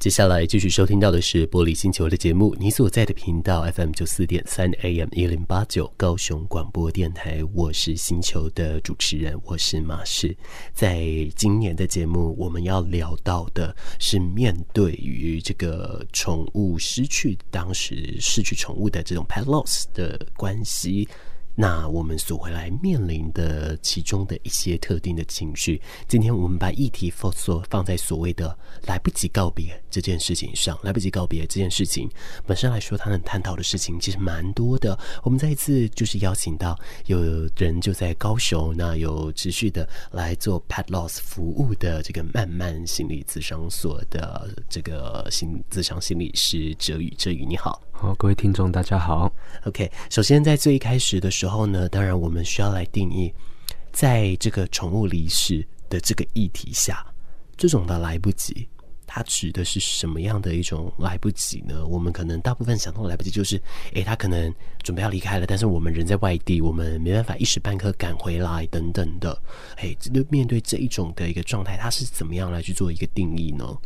接下来继续收听到的是《玻璃星球》的节目，你所在的频道 FM 九四点三 AM 一零八九高雄广播电台，我是星球的主持人，我是马氏。在今年的节目，我们要聊到的是面对于这个宠物失去，当时失去宠物的这种 pet loss 的关系。那我们所回来面临的其中的一些特定的情绪，今天我们把议题放所放在所谓的来不及告别这件事情上。来不及告别这件事情本身来说，他能探讨的事情其实蛮多的。我们再一次就是邀请到有人就在高雄，那有持续的来做 Pet Loss 服务的这个慢慢心理咨商所的这个心咨商心理师哲宇，哲宇你好。好，各位听众，大家好。OK，首先在最一开始的时候呢，当然我们需要来定义，在这个宠物离世的这个议题下，这种的来不及，它指的是什么样的一种来不及呢？我们可能大部分想到的来不及，就是，诶，他可能准备要离开了，但是我们人在外地，我们没办法一时半刻赶回来等等的。诶，这面对这一种的一个状态，它是怎么样来去做一个定义呢？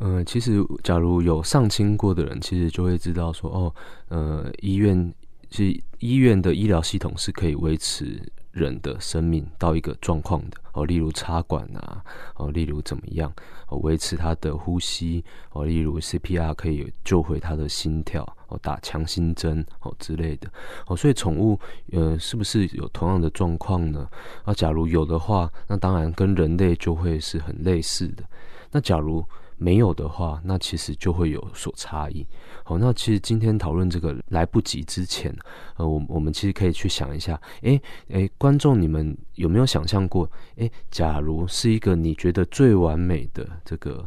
嗯、呃，其实假如有上清过的人，其实就会知道说，哦，呃，医院是医院的医疗系统是可以维持人的生命到一个状况的哦，例如插管啊，哦，例如怎么样哦，维持他的呼吸哦，例如 CPR 可以救回他的心跳哦，打强心针哦之类的哦，所以宠物呃是不是有同样的状况呢？啊，假如有的话，那当然跟人类就会是很类似的。那假如没有的话，那其实就会有所差异。好，那其实今天讨论这个来不及之前，呃，我我们其实可以去想一下，诶诶，观众你们有没有想象过，诶，假如是一个你觉得最完美的这个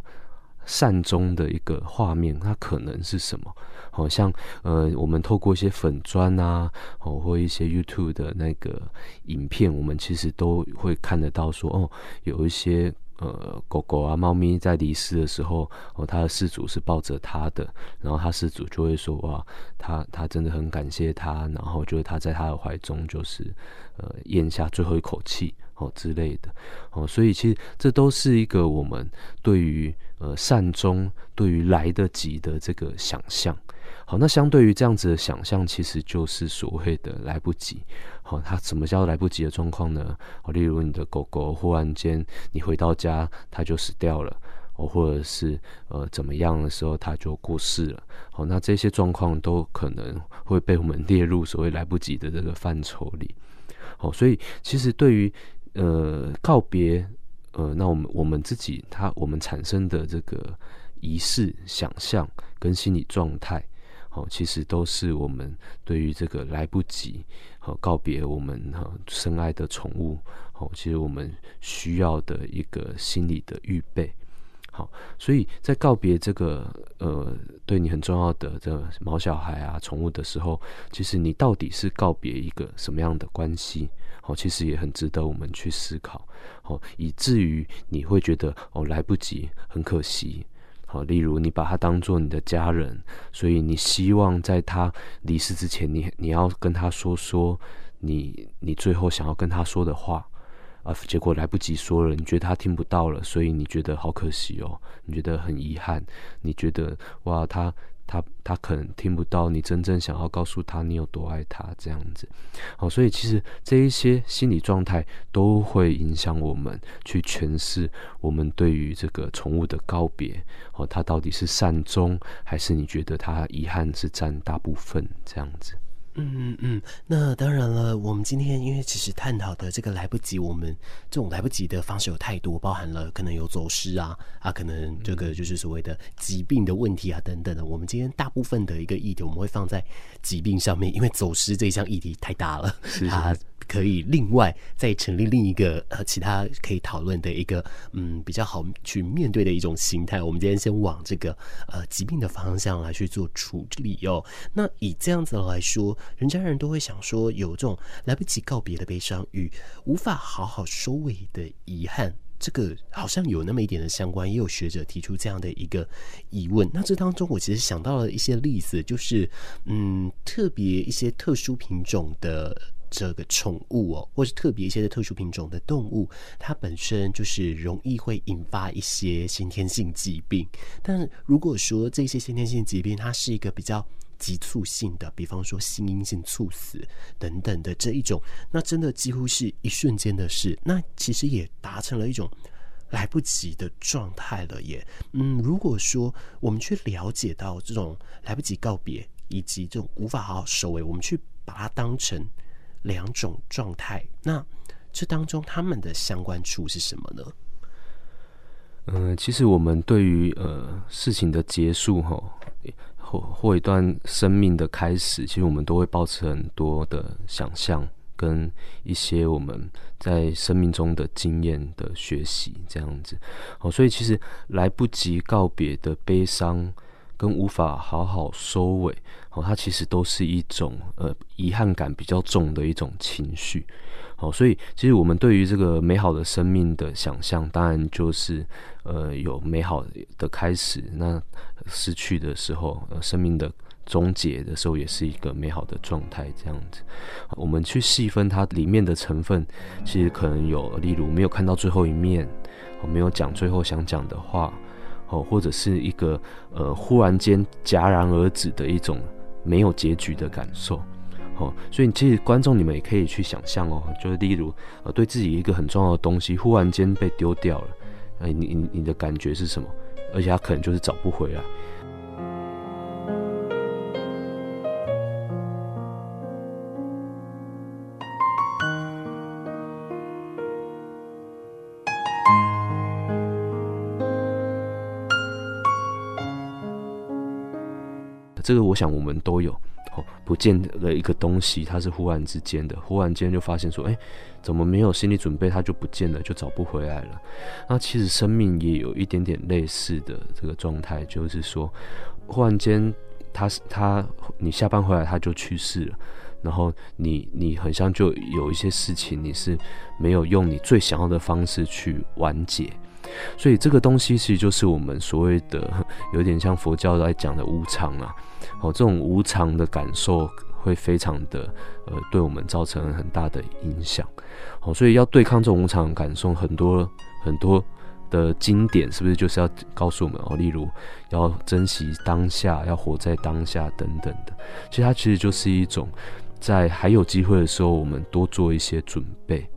善终的一个画面，它可能是什么？好像呃，我们透过一些粉砖啊，哦，或一些 YouTube 的那个影片，我们其实都会看得到说，哦，有一些。呃，狗狗啊，猫咪在离世的时候，哦，它的事主是抱着它的，然后它事主就会说，哇，他他真的很感谢它，然后就是他在他的怀中，就是呃，咽下最后一口气，哦之类的，哦，所以其实这都是一个我们对于呃善终，对于来得及的这个想象。好，那相对于这样子的想象，其实就是所谓的来不及。好，它什么叫来不及的状况呢？哦，例如你的狗狗忽然间你回到家，它就死掉了，哦，或者是呃怎么样的时候，它就过世了。好，那这些状况都可能会被我们列入所谓来不及的这个范畴里。好，所以其实对于呃告别，呃，那我们我们自己它我们产生的这个仪式想象跟心理状态。哦，其实都是我们对于这个来不及好告别我们哈深爱的宠物，哦，其实我们需要的一个心理的预备。好，所以在告别这个呃对你很重要的这毛小孩啊宠物的时候，其实你到底是告别一个什么样的关系？哦，其实也很值得我们去思考。哦，以至于你会觉得哦来不及，很可惜。好，例如你把它当做你的家人，所以你希望在他离世之前，你你要跟他说说你你最后想要跟他说的话啊，结果来不及说了，你觉得他听不到了，所以你觉得好可惜哦，你觉得很遗憾，你觉得哇他。他他可能听不到你真正想要告诉他你有多爱他这样子，好，所以其实这一些心理状态都会影响我们去诠释我们对于这个宠物的告别，哦，它到底是善终还是你觉得它遗憾是占大部分这样子。嗯嗯嗯，那当然了。我们今天因为其实探讨的这个来不及，我们这种来不及的方式有太多，包含了可能有走失啊啊，可能这个就是所谓的疾病的问题啊等等的。我们今天大部分的一个议题，我们会放在疾病上面，因为走失这一项议题太大了，是它可以另外再成立另一个呃其他可以讨论的一个嗯比较好去面对的一种形态。我们今天先往这个呃疾病的方向来去做处理哦。那以这样子来说。人家人都会想说，有这种来不及告别的悲伤与无法好好收尾的遗憾，这个好像有那么一点的相关。也有学者提出这样的一个疑问。那这当中，我其实想到了一些例子，就是嗯，特别一些特殊品种的这个宠物哦，或是特别一些的特殊品种的动物，它本身就是容易会引发一些先天性疾病。但如果说这些先天性疾病，它是一个比较急促性的，比方说心因性猝死等等的这一种，那真的几乎是一瞬间的事。那其实也达成了一种来不及的状态了耶。嗯，如果说我们去了解到这种来不及告别，以及这种无法好好收尾，我们去把它当成两种状态，那这当中他们的相关处是什么呢？嗯、其实我们对于呃事情的结束哈。或或一段生命的开始，其实我们都会抱持很多的想象，跟一些我们在生命中的经验的学习，这样子。好，所以其实来不及告别的悲伤，跟无法好好收尾，好，它其实都是一种呃遗憾感比较重的一种情绪。好，所以其实我们对于这个美好的生命的想象，当然就是呃有美好的开始，那失去的时候，生命的终结的时候，也是一个美好的状态，这样子。我们去细分它里面的成分，其实可能有，例如没有看到最后一面，我没有讲最后想讲的话，哦，或者是一个呃忽然间戛然而止的一种没有结局的感受。哦，所以其实观众你们也可以去想象哦，就是例如呃，对自己一个很重要的东西忽然间被丢掉了，呃，你你你的感觉是什么？而且他可能就是找不回来。这个我想我们都有。哦不见了一个东西，它是忽然之间的，忽然间就发现说，哎，怎么没有心理准备，它就不见了，就找不回来了。那其实生命也有一点点类似的这个状态，就是说，忽然间，他是他你下班回来他就去世了，然后你你很像就有一些事情你是没有用你最想要的方式去完结。所以这个东西其实就是我们所谓的 有点像佛教来讲的无常啊，哦，这种无常的感受会非常的呃，对我们造成很大的影响。哦，所以要对抗这种无常感受，很多很多的经典是不是就是要告诉我们哦，例如要珍惜当下，要活在当下等等的。其实它其实就是一种在还有机会的时候，我们多做一些准备。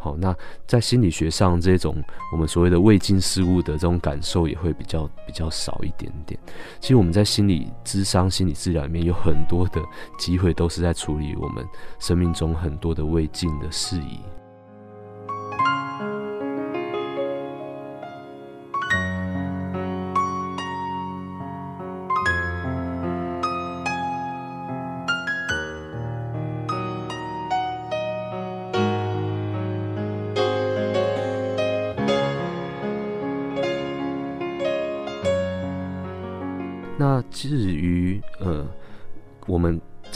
好，那在心理学上，这种我们所谓的未尽事物的这种感受也会比较比较少一点点。其实我们在心理智商、心理治疗里面有很多的机会，都是在处理我们生命中很多的未尽的事宜。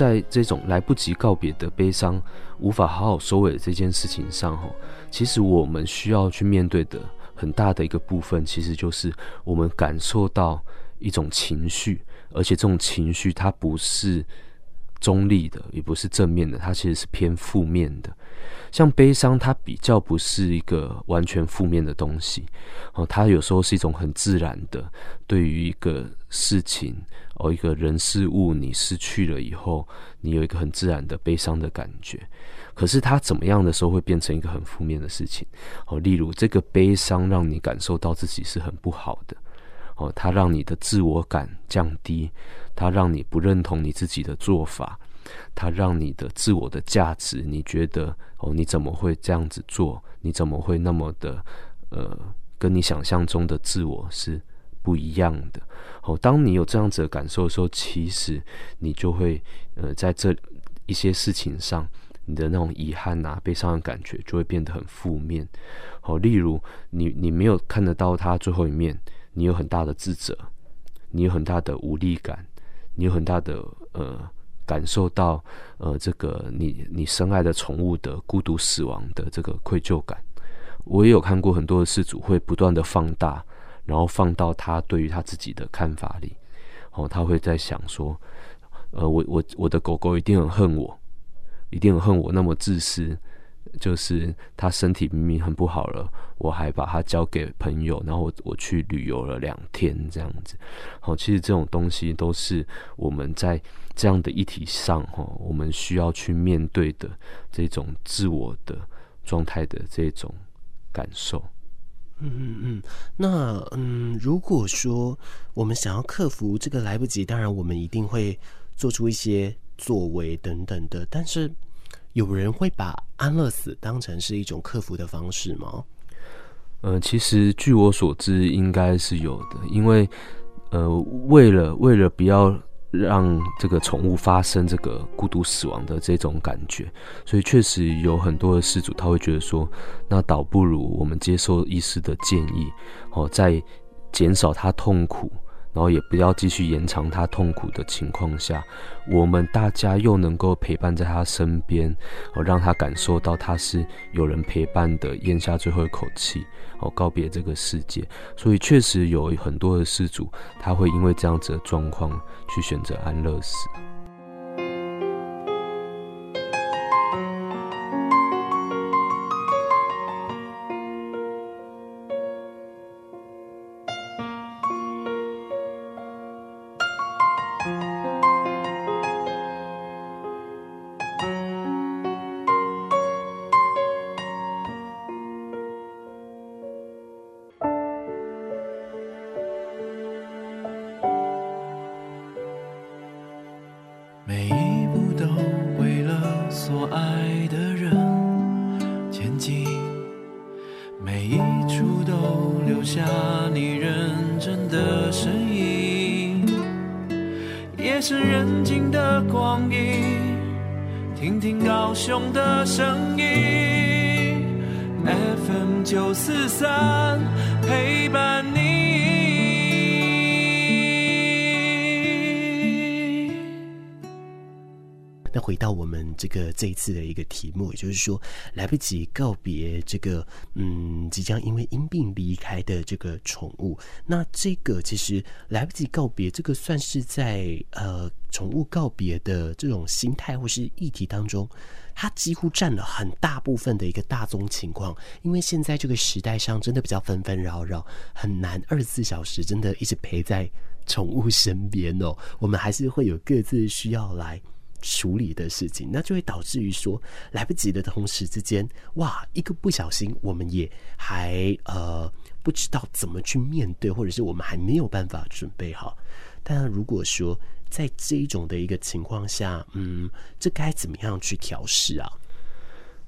在这种来不及告别的悲伤，无法好好收尾的这件事情上，哈，其实我们需要去面对的很大的一个部分，其实就是我们感受到一种情绪，而且这种情绪它不是中立的，也不是正面的，它其实是偏负面的。像悲伤，它比较不是一个完全负面的东西哦，它有时候是一种很自然的，对于一个事情哦，一个人事物你失去了以后，你有一个很自然的悲伤的感觉。可是它怎么样的时候会变成一个很负面的事情哦？例如这个悲伤让你感受到自己是很不好的哦，它让你的自我感降低，它让你不认同你自己的做法。它让你的自我的价值，你觉得哦，你怎么会这样子做？你怎么会那么的呃，跟你想象中的自我是不一样的？哦，当你有这样子的感受的时候，其实你就会呃，在这一些事情上，你的那种遗憾啊、悲伤的感觉就会变得很负面。哦，例如你你没有看得到他最后一面，你有很大的自责，你有很大的无力感，你有很大的呃。感受到，呃，这个你你深爱的宠物的孤独死亡的这个愧疚感，我也有看过很多的事主会不断的放大，然后放到他对于他自己的看法里，哦，他会在想说，呃，我我我的狗狗一定很恨我，一定很恨我那么自私。就是他身体明明很不好了，我还把它交给朋友，然后我我去旅游了两天这样子。好，其实这种东西都是我们在这样的议题上哈，我们需要去面对的这种自我的状态的这种感受。嗯嗯嗯，那嗯，如果说我们想要克服这个来不及，当然我们一定会做出一些作为等等的，但是。有人会把安乐死当成是一种克服的方式吗？呃，其实据我所知，应该是有的，因为呃，为了为了不要让这个宠物发生这个孤独死亡的这种感觉，所以确实有很多的失主他会觉得说，那倒不如我们接受医师的建议，哦，在减少他痛苦。然后也不要继续延长他痛苦的情况下，我们大家又能够陪伴在他身边，哦，让他感受到他是有人陪伴的，咽下最后一口气，哦，告别这个世界。所以确实有很多的事主，他会因为这样子的状况去选择安乐死。留下你认真的身影夜深人静的光阴听听高雄的声音。Fm 九四三陪伴回到我们这个这一次的一个题目，也就是说，来不及告别这个嗯，即将因为因病离开的这个宠物。那这个其实来不及告别，这个算是在呃宠物告别的这种心态或是议题当中，它几乎占了很大部分的一个大宗情况。因为现在这个时代上真的比较纷纷扰扰，很难二十四小时真的一直陪在宠物身边哦。我们还是会有各自需要来。处理的事情，那就会导致于说来不及的同时之间，哇，一个不小心，我们也还呃不知道怎么去面对，或者是我们还没有办法准备好。但如果说在这一种的一个情况下，嗯，这该怎么样去调试啊？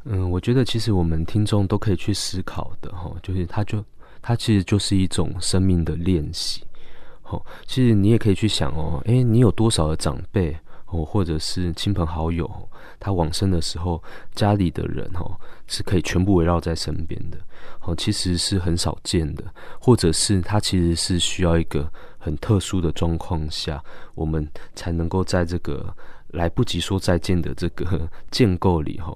嗯，我觉得其实我们听众都可以去思考的哈，就是它就它其实就是一种生命的练习。好，其实你也可以去想哦，诶，你有多少的长辈？哦，或者是亲朋好友，他往生的时候，家里的人哦是可以全部围绕在身边的，哦，其实是很少见的，或者是他其实是需要一个很特殊的状况下，我们才能够在这个来不及说再见的这个 建构里，哈。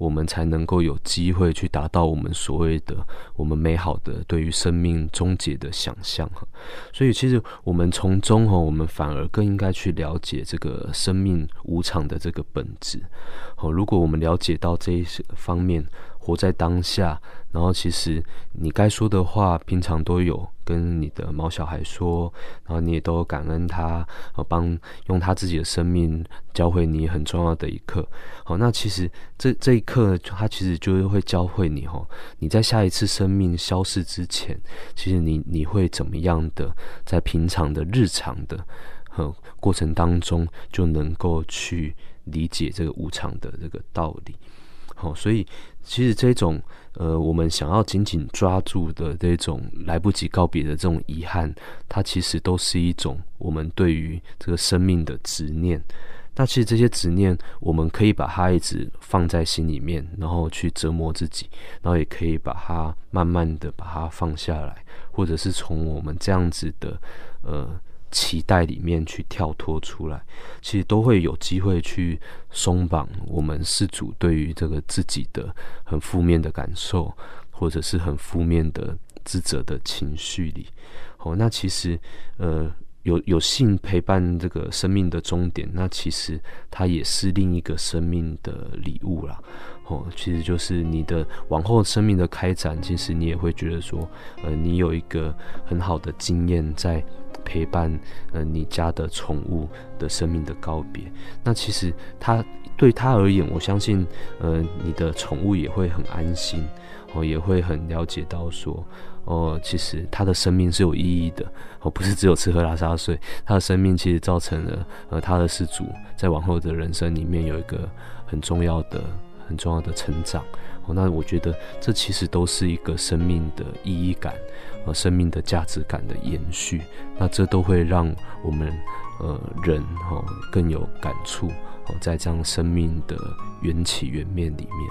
我们才能够有机会去达到我们所谓的我们美好的对于生命终结的想象哈，所以其实我们从中哈，我们反而更应该去了解这个生命无常的这个本质。好，如果我们了解到这一些方面。活在当下，然后其实你该说的话，平常都有跟你的毛小孩说，然后你也都感恩他，呃，帮用他自己的生命教会你很重要的一课。好，那其实这这一刻，他其实就是会教会你哈，你在下一次生命消逝之前，其实你你会怎么样的，在平常的日常的和过程当中，就能够去理解这个无常的这个道理。好，所以。其实这种呃，我们想要紧紧抓住的这种来不及告别的这种遗憾，它其实都是一种我们对于这个生命的执念。那其实这些执念，我们可以把它一直放在心里面，然后去折磨自己，然后也可以把它慢慢的把它放下来，或者是从我们这样子的呃。期待里面去跳脱出来，其实都会有机会去松绑我们饲主对于这个自己的很负面的感受，或者是很负面的自责的情绪里。哦，那其实呃，有有幸陪伴这个生命的终点，那其实它也是另一个生命的礼物啦。哦，其实就是你的往后生命的开展，其实你也会觉得说，呃，你有一个很好的经验在陪伴，呃，你家的宠物的生命的告别。那其实他对他而言，我相信，呃，你的宠物也会很安心，哦，也会很了解到说。哦，其实他的生命是有意义的，哦，不是只有吃喝拉撒睡，他的生命其实造成了呃他的饲主在往后的人生里面有一个很重要的、很重要的成长。哦，那我觉得这其实都是一个生命的意义感，和生命的价值感的延续。那这都会让我们呃人哦更有感触哦，在这样生命的缘起缘灭里面。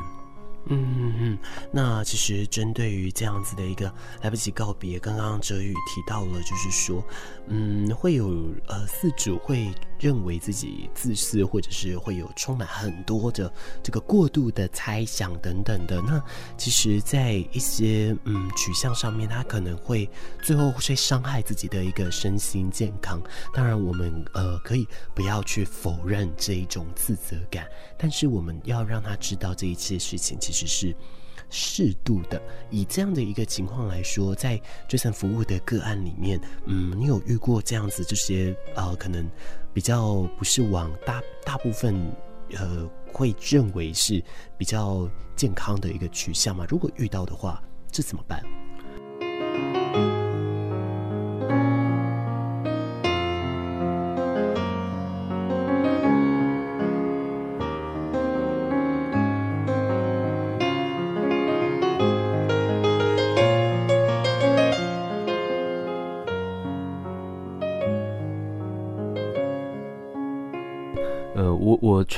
嗯嗯嗯，那其实针对于这样子的一个来不及告别，刚刚哲宇提到了，就是说，嗯，会有呃四组会认为自己自私，或者是会有充满很多的这个过度的猜想等等的。那其实，在一些嗯取向上面，他可能会最后会伤害自己的一个身心健康。当然，我们呃可以不要去否认这一种自责感，但是我们要让他知道这一切事情其实。是适度的，以这样的一个情况来说，在这层服务的个案里面，嗯，你有遇过这样子这些呃，可能比较不是往大大部分呃会认为是比较健康的一个取向嘛？如果遇到的话，这怎么办？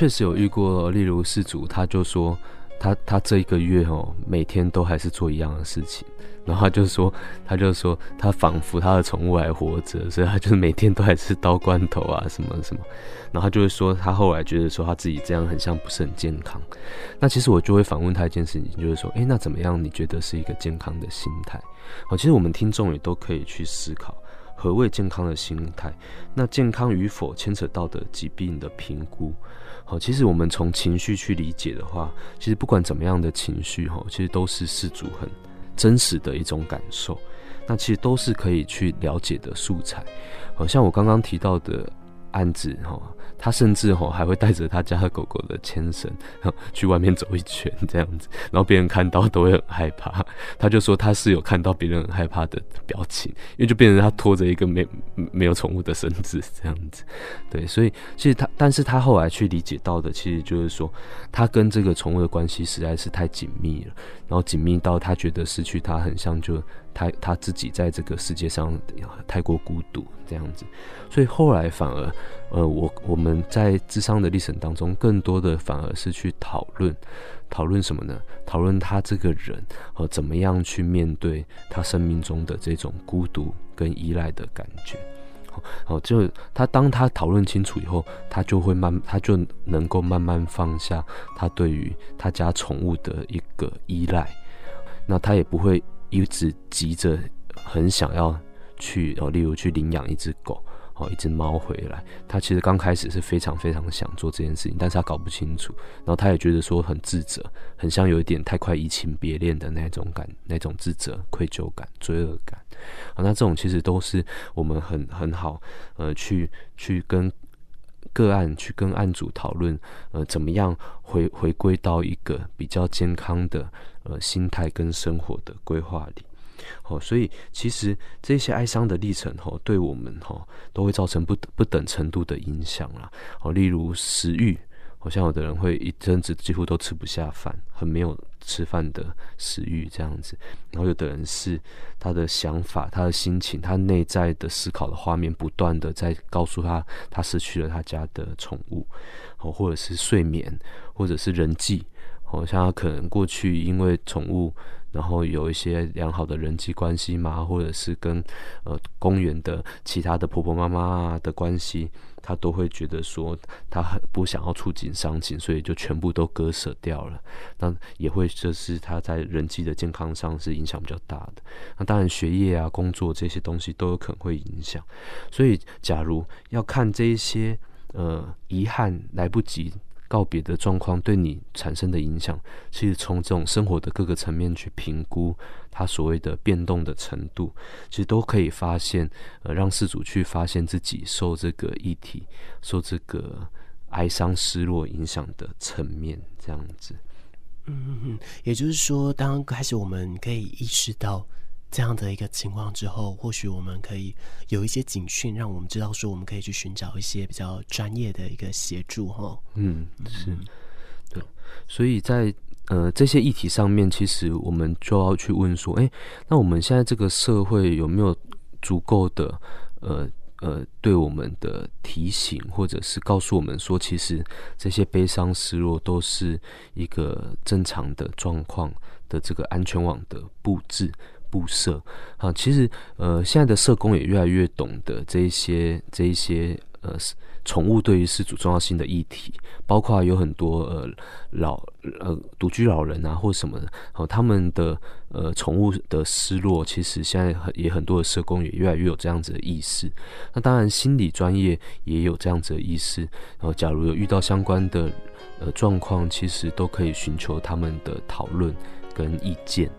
确实有遇过，例如饲主，他就说他他这一个月哦，每天都还是做一样的事情，然后他就说，他就说他仿佛他的宠物还活着，所以他就是每天都还是倒罐头啊什么什么，然后他就会说他后来觉得说他自己这样很像不是很健康。那其实我就会反问他一件事情，就是说，诶，那怎么样？你觉得是一个健康的心态？好，其实我们听众也都可以去思考。何谓健康的心态？那健康与否牵扯到的疾病的评估。好，其实我们从情绪去理解的话，其实不管怎么样的情绪，哈，其实都是饲主很真实的一种感受。那其实都是可以去了解的素材。好像我刚刚提到的案子，哈。他甚至吼还会带着他家的狗狗的牵绳，去外面走一圈这样子，然后别人看到都会很害怕。他就说他是有看到别人很害怕的表情，因为就变成他拖着一个没没有宠物的绳子这样子。对，所以其实他，但是他后来去理解到的，其实就是说他跟这个宠物的关系实在是太紧密了，然后紧密到他觉得失去他很像就。他他自己在这个世界上太过孤独这样子，所以后来反而，呃，我我们在智商的历程当中，更多的反而是去讨论，讨论什么呢？讨论他这个人，呃，怎么样去面对他生命中的这种孤独跟依赖的感觉。好，就他当他讨论清楚以后，他就会慢，他就能够慢慢放下他对于他家宠物的一个依赖，那他也不会。一直急着很想要去哦，例如去领养一只狗哦，一只猫回来。他其实刚开始是非常非常想做这件事情，但是他搞不清楚，然后他也觉得说很自责，很像有一点太快移情别恋的那种感，那种自责、愧疚感、罪恶感。啊，那这种其实都是我们很很好呃，去去跟个案去跟案主讨论，呃，怎么样回回归到一个比较健康的。呃，心态跟生活的规划里，哦，所以其实这些哀伤的历程，吼，对我们吼都会造成不不等程度的影响啦。哦，例如食欲，好像有的人会一阵子几乎都吃不下饭，很没有吃饭的食欲这样子。然后有的人是他的想法、他的心情、他内在的思考的画面，不断的在告诉他，他失去了他家的宠物，哦或者是睡眠，或者是人际。哦，像他可能过去因为宠物。然后有一些良好的人际关系嘛，或者是跟呃公园的其他的婆婆妈妈的关系，他都会觉得说他很不想要触景伤情，所以就全部都割舍掉了。那也会这是他在人际的健康上是影响比较大的。那当然学业啊、工作这些东西都有可能会影响。所以假如要看这一些呃遗憾来不及。告别的状况对你产生的影响，其实从这种生活的各个层面去评估它所谓的变动的程度，其实都可以发现，呃，让事主去发现自己受这个议题、受这个哀伤、失落影响的层面，这样子。嗯嗯嗯，也就是说，当开始我们可以意识到。这样的一个情况之后，或许我们可以有一些警讯，让我们知道说，我们可以去寻找一些比较专业的一个协助，哈。嗯，是，对。所以在呃这些议题上面，其实我们就要去问说，哎，那我们现在这个社会有没有足够的呃呃对我们的提醒，或者是告诉我们说，其实这些悲伤失落都是一个正常的状况的这个安全网的布置。布设啊，其实呃，现在的社工也越来越懂得这一些这一些呃，宠物对于失主重要性的议题，包括有很多呃老呃独居老人啊，或什么的，哦，他们的呃宠物的失落，其实现在很也很多的社工也越来越有这样子的意识。那当然，心理专业也有这样子的意识。然后，假如有遇到相关的呃状况，其实都可以寻求他们的讨论。跟意见，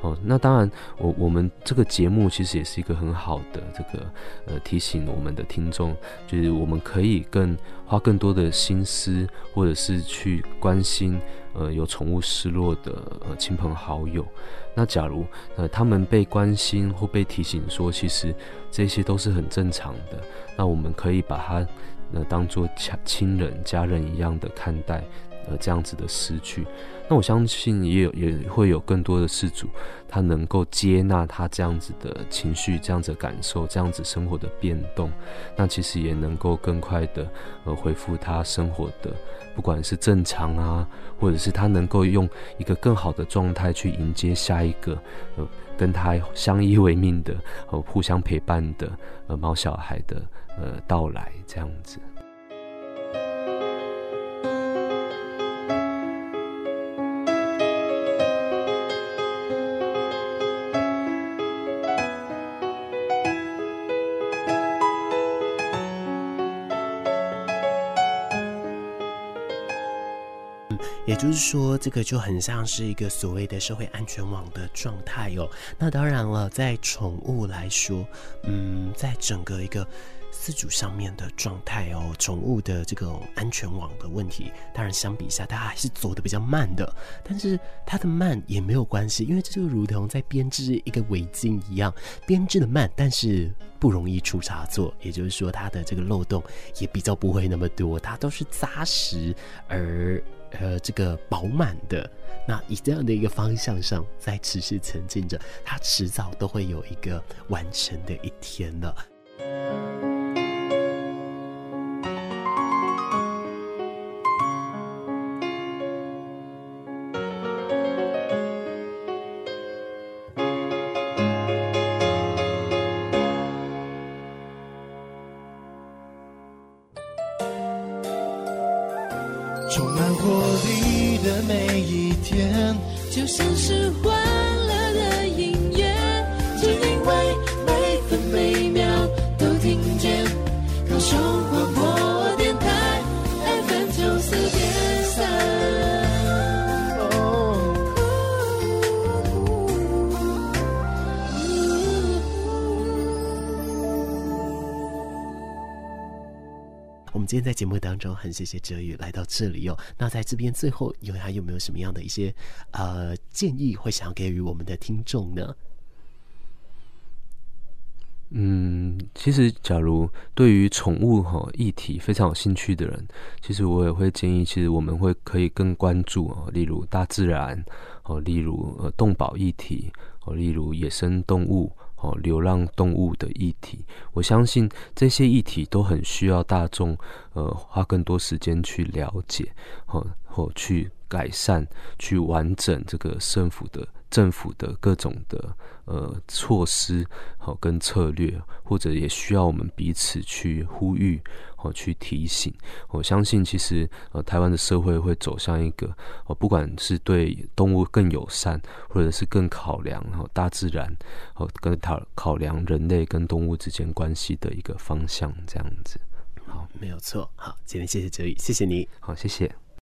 哦，那当然，我我们这个节目其实也是一个很好的这个呃提醒我们的听众，就是我们可以更花更多的心思，或者是去关心呃有宠物失落的呃亲朋好友。那假如呃他们被关心或被提醒说，其实这些都是很正常的，那我们可以把它呃当做亲亲人、家人一样的看待。呃，这样子的失去，那我相信也有也会有更多的事主，他能够接纳他这样子的情绪、这样子感受、这样子生活的变动，那其实也能够更快的呃恢复他生活的，不管是正常啊，或者是他能够用一个更好的状态去迎接下一个呃跟他相依为命的、呃互相陪伴的呃毛小孩的呃到来，这样子。就是说，这个就很像是一个所谓的社会安全网的状态哦。那当然了，在宠物来说，嗯，在整个一个饲主上面的状态哦，宠物的这个安全网的问题，当然相比下，它还是走得比较慢的。但是它的慢也没有关系，因为这就如同在编织一个围巾一样，编织的慢，但是不容易出差错。也就是说，它的这个漏洞也比较不会那么多，它都是扎实而。呃，这个饱满的，那以这样的一个方向上在持续前进着，它迟早都会有一个完成的一天的。充满活力的每一天就像是会今天在节目当中，很谢谢哲宇来到这里哦。那在这边最后，有还有没有什么样的一些呃建议，会想要给予我们的听众呢？嗯，其实假如对于宠物哈议题非常有兴趣的人，其实我也会建议，其实我们会可以更关注哦，例如大自然哦，例如呃动保议题哦，例如野生动物。哦流浪动物的议题。我相信这些议题都很需要大众呃花更多时间去了解，哦或去改善、去完整这个政府的。政府的各种的呃措施，好跟策略，或者也需要我们彼此去呼吁，好去提醒。我相信，其实呃台湾的社会会走向一个哦，不管是对动物更友善，或者是更考量然后大自然，哦跟考考量人类跟动物之间关系的一个方向，这样子。好，没有错。好，今天谢谢哲宇，谢谢你。好，谢谢。